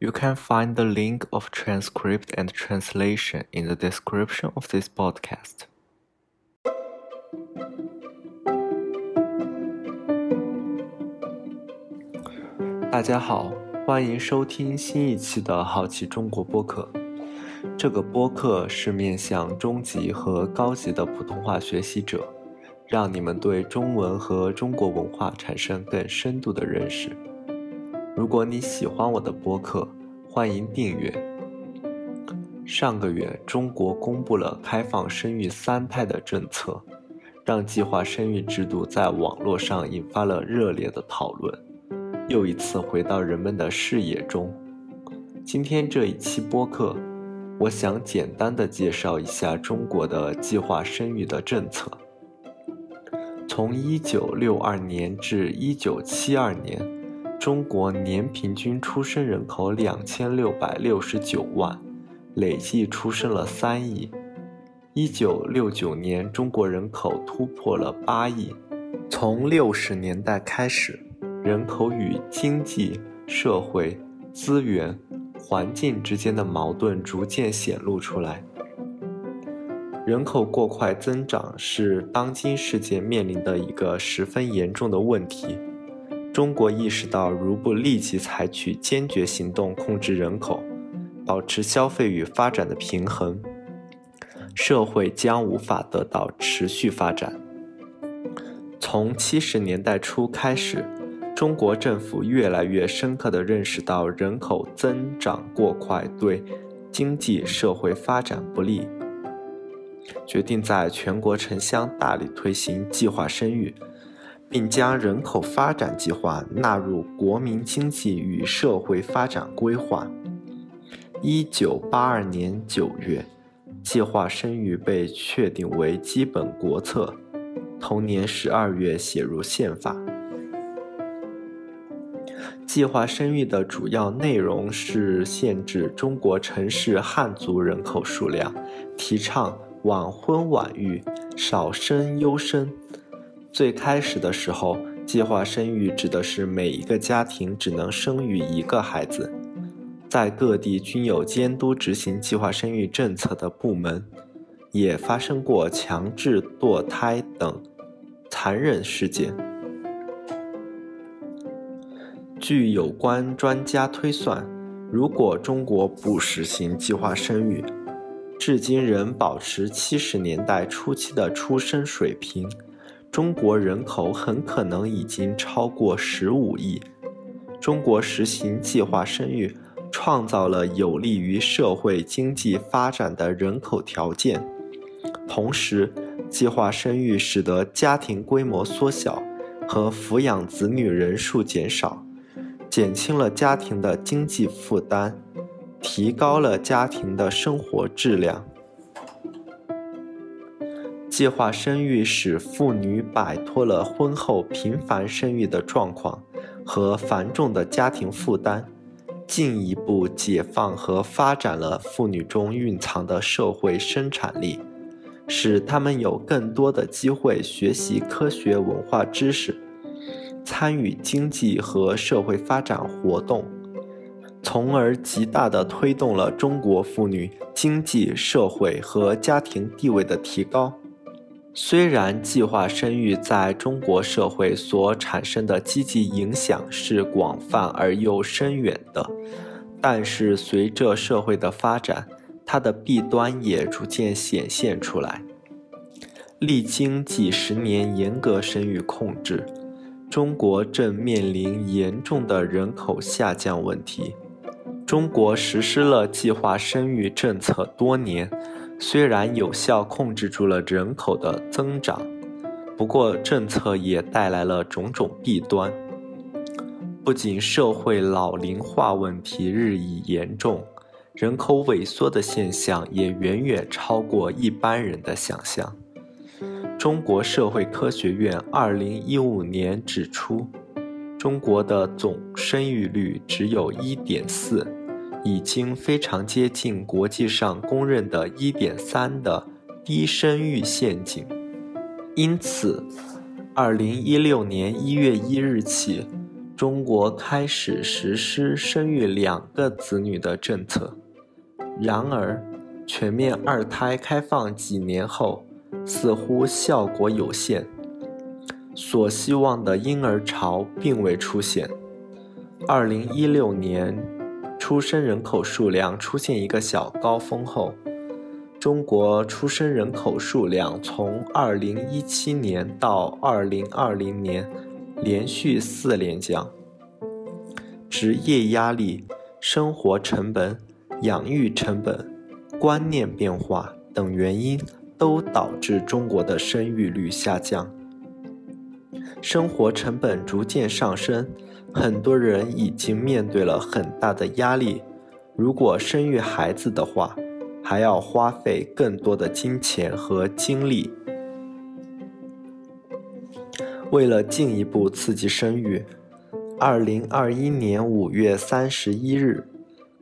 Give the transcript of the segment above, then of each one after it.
You can find the link of transcript and translation in the description of this podcast. 大家好，欢迎收听新一期的好奇中国播客。这个播客是面向中级和高级的普通话学习者，让你们对中文和中国文化产生更深度的认识。如果你喜欢我的播客，欢迎订阅。上个月，中国公布了开放生育三胎的政策，让计划生育制度在网络上引发了热烈的讨论，又一次回到人们的视野中。今天这一期播客。我想简单的介绍一下中国的计划生育的政策。从1962年至1972年，中国年平均出生人口2669万，累计出生了3亿。1969年，中国人口突破了8亿。从60年代开始，人口与经济社会资源。环境之间的矛盾逐渐显露出来。人口过快增长是当今世界面临的一个十分严重的问题。中国意识到，如不立即采取坚决行动控制人口，保持消费与发展的平衡，社会将无法得到持续发展。从七十年代初开始。中国政府越来越深刻地认识到人口增长过快对经济社会发展不利，决定在全国城乡大力推行计划生育，并将人口发展计划纳入国民经济与社会发展规划。一九八二年九月，计划生育被确定为基本国策，同年十二月写入宪法。计划生育的主要内容是限制中国城市汉族人口数量，提倡晚婚晚育、少生优生。最开始的时候，计划生育指的是每一个家庭只能生育一个孩子。在各地均有监督执行计划生育政策的部门，也发生过强制堕胎等残忍事件。据有关专家推算，如果中国不实行计划生育，至今仍保持七十年代初期的出生水平，中国人口很可能已经超过十五亿。中国实行计划生育，创造了有利于社会经济发展的人口条件，同时，计划生育使得家庭规模缩小和抚养子女人数减少。减轻了家庭的经济负担，提高了家庭的生活质量。计划生育使妇女摆脱了婚后频繁生育的状况和繁重的家庭负担，进一步解放和发展了妇女中蕴藏的社会生产力，使她们有更多的机会学习科学文化知识。参与经济和社会发展活动，从而极大地推动了中国妇女经济社会和家庭地位的提高。虽然计划生育在中国社会所产生的积极影响是广泛而又深远的，但是随着社会的发展，它的弊端也逐渐显现出来。历经几十年严格生育控制。中国正面临严重的人口下降问题。中国实施了计划生育政策多年，虽然有效控制住了人口的增长，不过政策也带来了种种弊端。不仅社会老龄化问题日益严重，人口萎缩的现象也远远超过一般人的想象。中国社会科学院二零一五年指出，中国的总生育率只有一点四，已经非常接近国际上公认的一点三的低生育陷阱。因此，二零一六年一月一日起，中国开始实施生育两个子女的政策。然而，全面二胎开放几年后，似乎效果有限，所希望的婴儿潮并未出现。二零一六年，出生人口数量出现一个小高峰后，中国出生人口数量从二零一七年到二零二零年连续四连降。职业压力、生活成本、养育成本、观念变化等原因都导致中国的生育率下降，生活成本逐渐上升。很多人已经面对了很大的压力，如果生育孩子的话，还要花费更多的金钱和精力。为了进一步刺激生育，二零二一年五月三十一日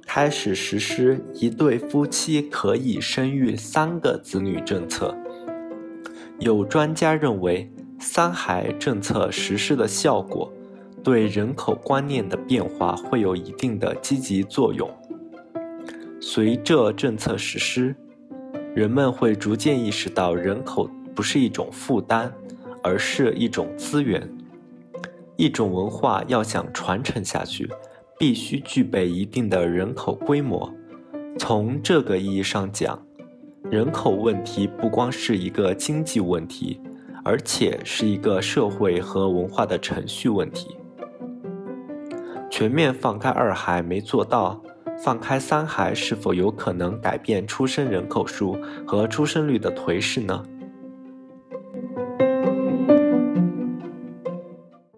开始实施一对夫妻可以生育三个子女政策。有专家认为，三孩政策实施的效果。对人口观念的变化会有一定的积极作用。随着政策实施，人们会逐渐意识到人口不是一种负担，而是一种资源。一种文化要想传承下去，必须具备一定的人口规模。从这个意义上讲，人口问题不光是一个经济问题，而且是一个社会和文化的程序问题。全面放开二孩没做到，放开三孩是否有可能改变出生人口数和出生率的颓势呢？